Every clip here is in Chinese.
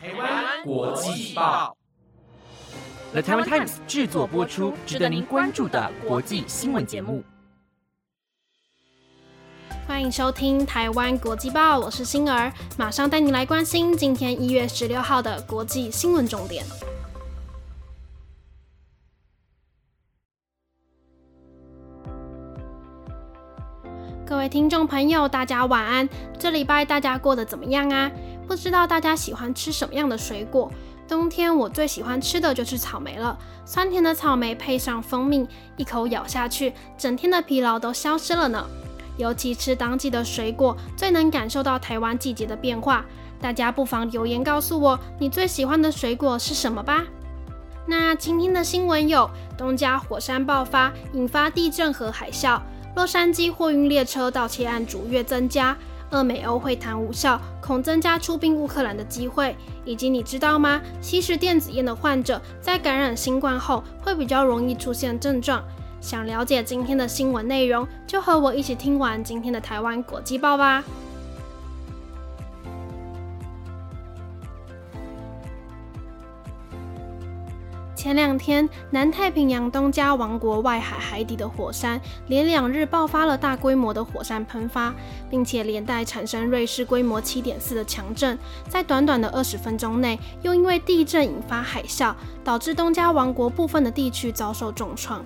台湾国际报，The Taiwan Times 制作播出，值得您关注的国际新闻节目。欢迎收听台湾国际报，我是星儿，马上带你来关心今天一月十六号的国际新闻重点。各位听众朋友，大家晚安。这礼拜大家过得怎么样啊？不知道大家喜欢吃什么样的水果？冬天我最喜欢吃的就是草莓了。酸甜的草莓配上蜂蜜，一口咬下去，整天的疲劳都消失了呢。尤其吃当季的水果，最能感受到台湾季节的变化。大家不妨留言告诉我，你最喜欢的水果是什么吧。那今天的新闻有：东加火山爆发，引发地震和海啸；洛杉矶货运列车盗窃案逐月增加；俄美欧会谈无效，恐增加出兵乌克兰的机会；以及你知道吗？吸食电子烟的患者在感染新冠后，会比较容易出现症状。想了解今天的新闻内容，就和我一起听完今天的台湾国际报吧。前两天，南太平洋东加王国外海海底的火山连两日爆发了大规模的火山喷发，并且连带产生瑞士规模7.4的强震，在短短的二十分钟内，又因为地震引发海啸，导致东加王国部分的地区遭受重创。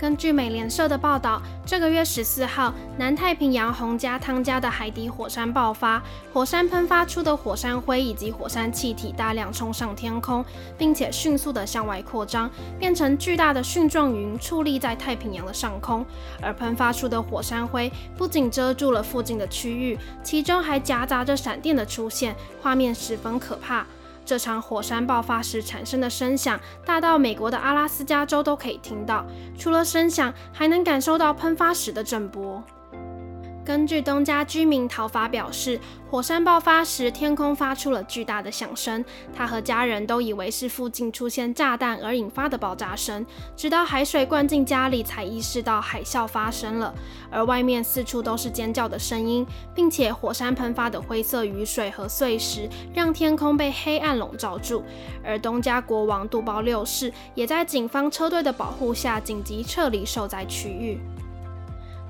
根据美联社的报道，这个月十四号，南太平洋洪加汤加的海底火山爆发，火山喷发出的火山灰以及火山气体大量冲上天空，并且迅速的向外扩张，变成巨大的蕈状云矗立在太平洋的上空。而喷发出的火山灰不仅遮住了附近的区域，其中还夹杂着闪电的出现，画面十分可怕。这场火山爆发时产生的声响，大到美国的阿拉斯加州都可以听到。除了声响，还能感受到喷发时的震波。根据东家居民陶法表示，火山爆发时天空发出了巨大的响声，他和家人都以为是附近出现炸弹而引发的爆炸声，直到海水灌进家里才意识到海啸发生了。而外面四处都是尖叫的声音，并且火山喷发的灰色雨水和碎石让天空被黑暗笼罩住。而东家国王杜包六世也在警方车队的保护下紧急撤离受灾区域。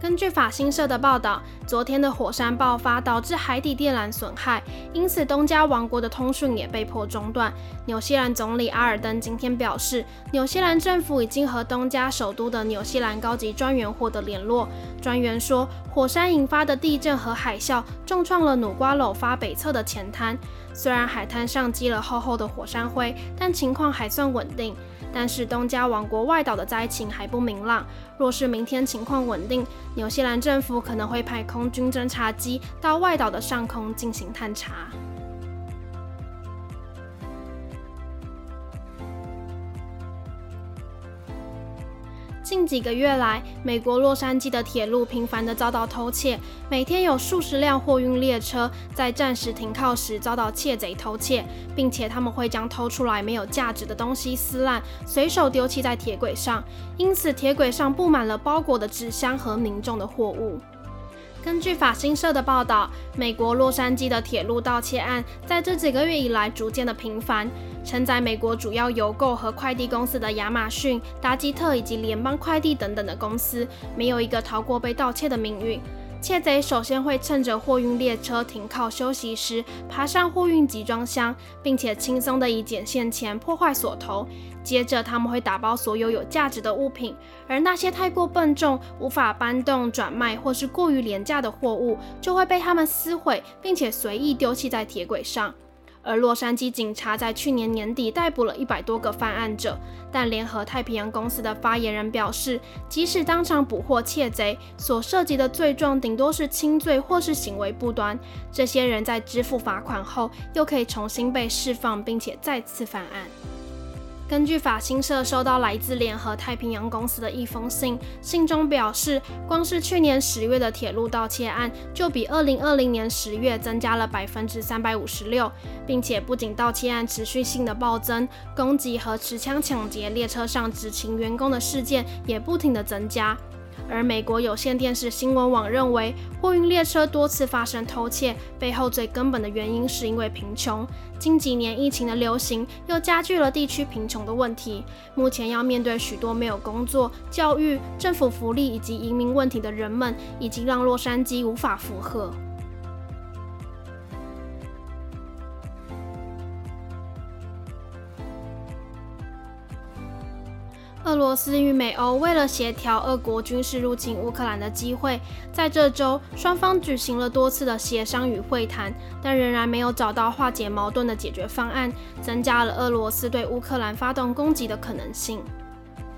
根据法新社的报道，昨天的火山爆发导致海底电缆损害，因此东加王国的通讯也被迫中断。纽西兰总理阿尔登今天表示，纽西兰政府已经和东加首都的纽西兰高级专员获得联络。专员说，火山引发的地震和海啸重创了努瓜楼发北侧的前滩，虽然海滩上积了厚厚的火山灰，但情况还算稳定。但是东加王国外岛的灾情还不明朗。若是明天情况稳定，纽西兰政府可能会派空军侦察机到外岛的上空进行探查。近几个月来，美国洛杉矶的铁路频繁地遭到偷窃，每天有数十辆货运列车在暂时停靠时遭到窃贼偷窃，并且他们会将偷出来没有价值的东西撕烂，随手丢弃在铁轨上，因此铁轨上布满了包裹的纸箱和民众的货物。根据法新社的报道，美国洛杉矶的铁路盗窃案在这几个月以来逐渐的频繁。承载美国主要邮购和快递公司的亚马逊、达基特以及联邦快递等等的公司，没有一个逃过被盗窃的命运。窃贼首先会趁着货运列车停靠休息时，爬上货运集装箱，并且轻松地以剪线钳破坏锁头。接着，他们会打包所有有价值的物品，而那些太过笨重、无法搬动、转卖或是过于廉价的货物，就会被他们撕毁，并且随意丢弃在铁轨上。而洛杉矶警察在去年年底逮捕了一百多个犯案者，但联合太平洋公司的发言人表示，即使当场捕获窃贼，所涉及的罪状顶多是轻罪或是行为不端。这些人在支付罚款后，又可以重新被释放，并且再次犯案。根据法新社收到来自联合太平洋公司的一封信，信中表示，光是去年十月的铁路盗窃案就比二零二零年十月增加了百分之三百五十六，并且不仅盗窃案持续性的暴增，攻击和持枪抢劫列车上执勤员工的事件也不停的增加。而美国有线电视新闻网认为，货运列车多次发生偷窃，背后最根本的原因是因为贫穷。近几年疫情的流行又加剧了地区贫穷的问题。目前要面对许多没有工作、教育、政府福利以及移民问题的人们，已经让洛杉矶无法负荷。俄罗斯与美欧为了协调俄国军事入侵乌克兰的机会，在这周双方举行了多次的协商与会谈，但仍然没有找到化解矛盾的解决方案，增加了俄罗斯对乌克兰发动攻击的可能性。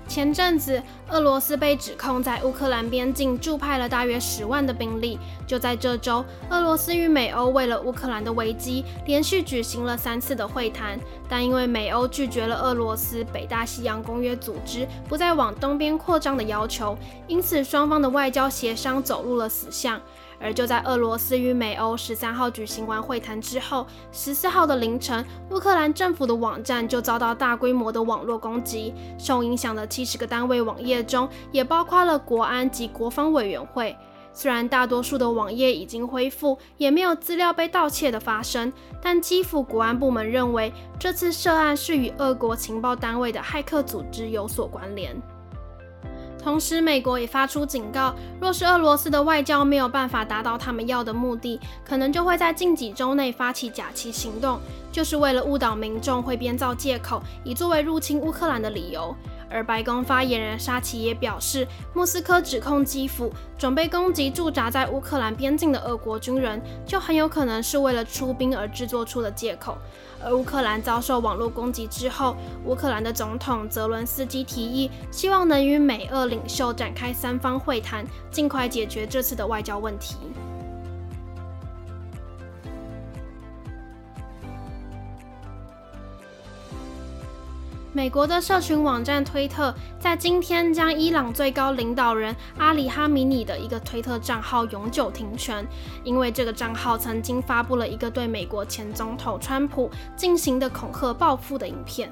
前阵子，俄罗斯被指控在乌克兰边境驻派了大约十万的兵力。就在这周，俄罗斯与美欧为了乌克兰的危机，连续举行了三次的会谈。但因为美欧拒绝了俄罗斯北大西洋公约组织不再往东边扩张的要求，因此双方的外交协商走入了死巷。而就在俄罗斯与美欧十三号举行完会谈之后，十四号的凌晨，乌克兰政府的网站就遭到大规模的网络攻击。受影响的七十个单位网页中，也包括了国安及国防委员会。虽然大多数的网页已经恢复，也没有资料被盗窃的发生，但基辅国安部门认为，这次涉案是与俄国情报单位的骇客组织有所关联。同时，美国也发出警告，若是俄罗斯的外交没有办法达到他们要的目的，可能就会在近几周内发起假旗行动，就是为了误导民众，会编造借口，以作为入侵乌克兰的理由。而白宫发言人沙奇也表示，莫斯科指控基辅准备攻击驻扎在乌克兰边境的俄国军人，就很有可能是为了出兵而制作出的借口。而乌克兰遭受网络攻击之后，乌克兰的总统泽伦斯基提议，希望能与美俄领袖展开三方会谈，尽快解决这次的外交问题。美国的社群网站推特在今天将伊朗最高领导人阿里哈米尼的一个推特账号永久停权，因为这个账号曾经发布了一个对美国前总统川普进行的恐吓报复的影片。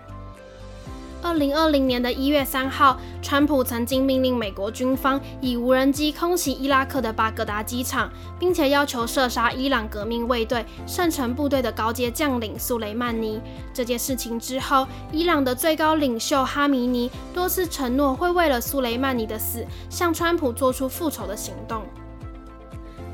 二零二零年的一月三号，川普曾经命令美国军方以无人机空袭伊拉克的巴格达机场，并且要求射杀伊朗革命卫队圣城部队的高阶将领苏雷曼尼。这件事情之后，伊朗的最高领袖哈米尼多次承诺会为了苏雷曼尼的死，向川普做出复仇的行动。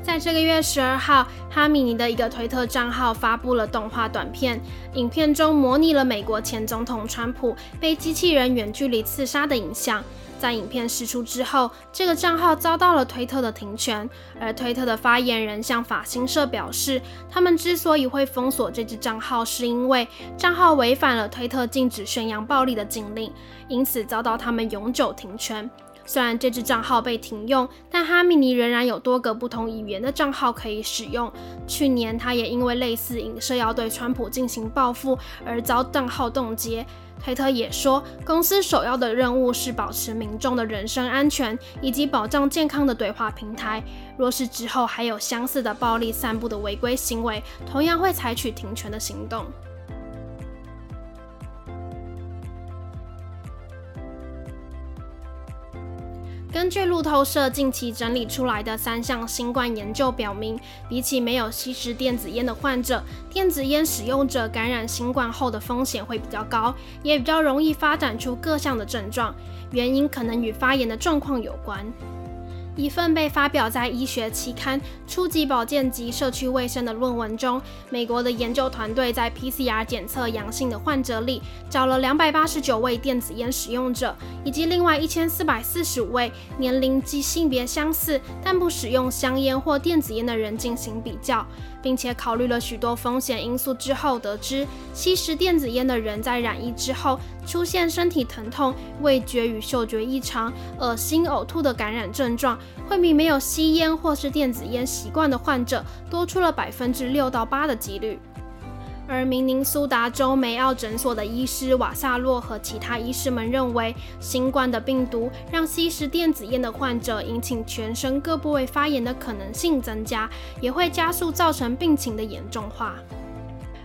在这个月十二号，哈米尼的一个推特账号发布了动画短片，影片中模拟了美国前总统川普被机器人远距离刺杀的影像。在影片释出之后，这个账号遭到了推特的停权，而推特的发言人向法新社表示，他们之所以会封锁这支账号，是因为账号违反了推特禁止宣扬暴力的禁令，因此遭到他们永久停权。虽然这支账号被停用，但哈米尼仍然有多个不同语言的账号可以使用。去年，他也因为类似影射要对川普进行报复而遭账号冻结。推特也说，公司首要的任务是保持民众的人身安全以及保障健康的对话平台。若是之后还有相似的暴力散布的违规行为，同样会采取停权的行动。根据路透社近期整理出来的三项新冠研究表明，比起没有吸食电子烟的患者，电子烟使用者感染新冠后的风险会比较高，也比较容易发展出各项的症状。原因可能与发炎的状况有关。一份被发表在医学期刊《初级保健及社区卫生》的论文中，美国的研究团队在 PCR 检测阳性的患者里，找了两百八十九位电子烟使用者，以及另外一千四百四十五位年龄及性别相似但不使用香烟或电子烟的人进行比较。并且考虑了许多风险因素之后，得知吸食电子烟的人在染疫之后出现身体疼痛、味觉与嗅觉异常、恶心、呕吐的感染症状，会比没有吸烟或是电子烟习惯的患者多出了百分之六到八的几率。而明尼苏达州梅奥诊所的医师瓦萨洛和其他医师们认为，新冠的病毒让吸食电子烟的患者引起全身各部位发炎的可能性增加，也会加速造成病情的严重化。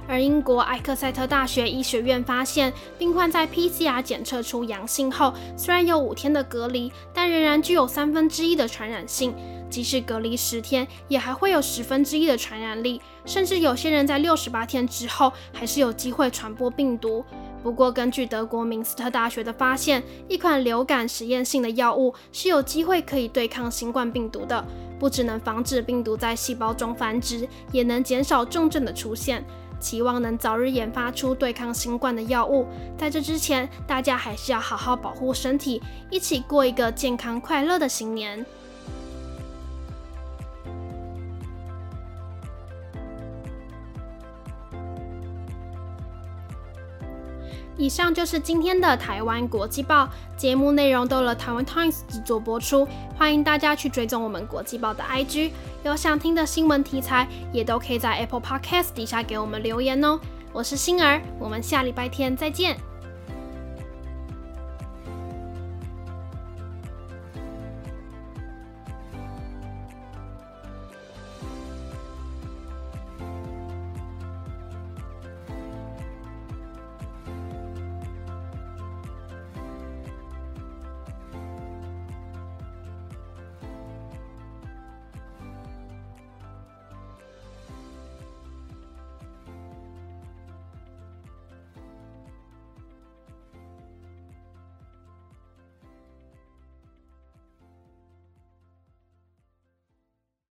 而英国埃克塞特大学医学院发现，病患在 PCR 检测出阳性后，虽然有五天的隔离，但仍然具有三分之一的传染性。即使隔离十天，也还会有十分之一的传染力，甚至有些人在六十八天之后，还是有机会传播病毒。不过，根据德国明斯特大学的发现，一款流感实验性的药物是有机会可以对抗新冠病毒的，不只能防止病毒在细胞中繁殖，也能减少重症的出现。期望能早日研发出对抗新冠的药物。在这之前，大家还是要好好保护身体，一起过一个健康快乐的新年。以上就是今天的台湾国际报节目内容，都由台湾 Times 制作播出。欢迎大家去追踪我们国际报的 IG，有想听的新闻题材，也都可以在 Apple Podcast 底下给我们留言哦。我是星儿，我们下礼拜天再见。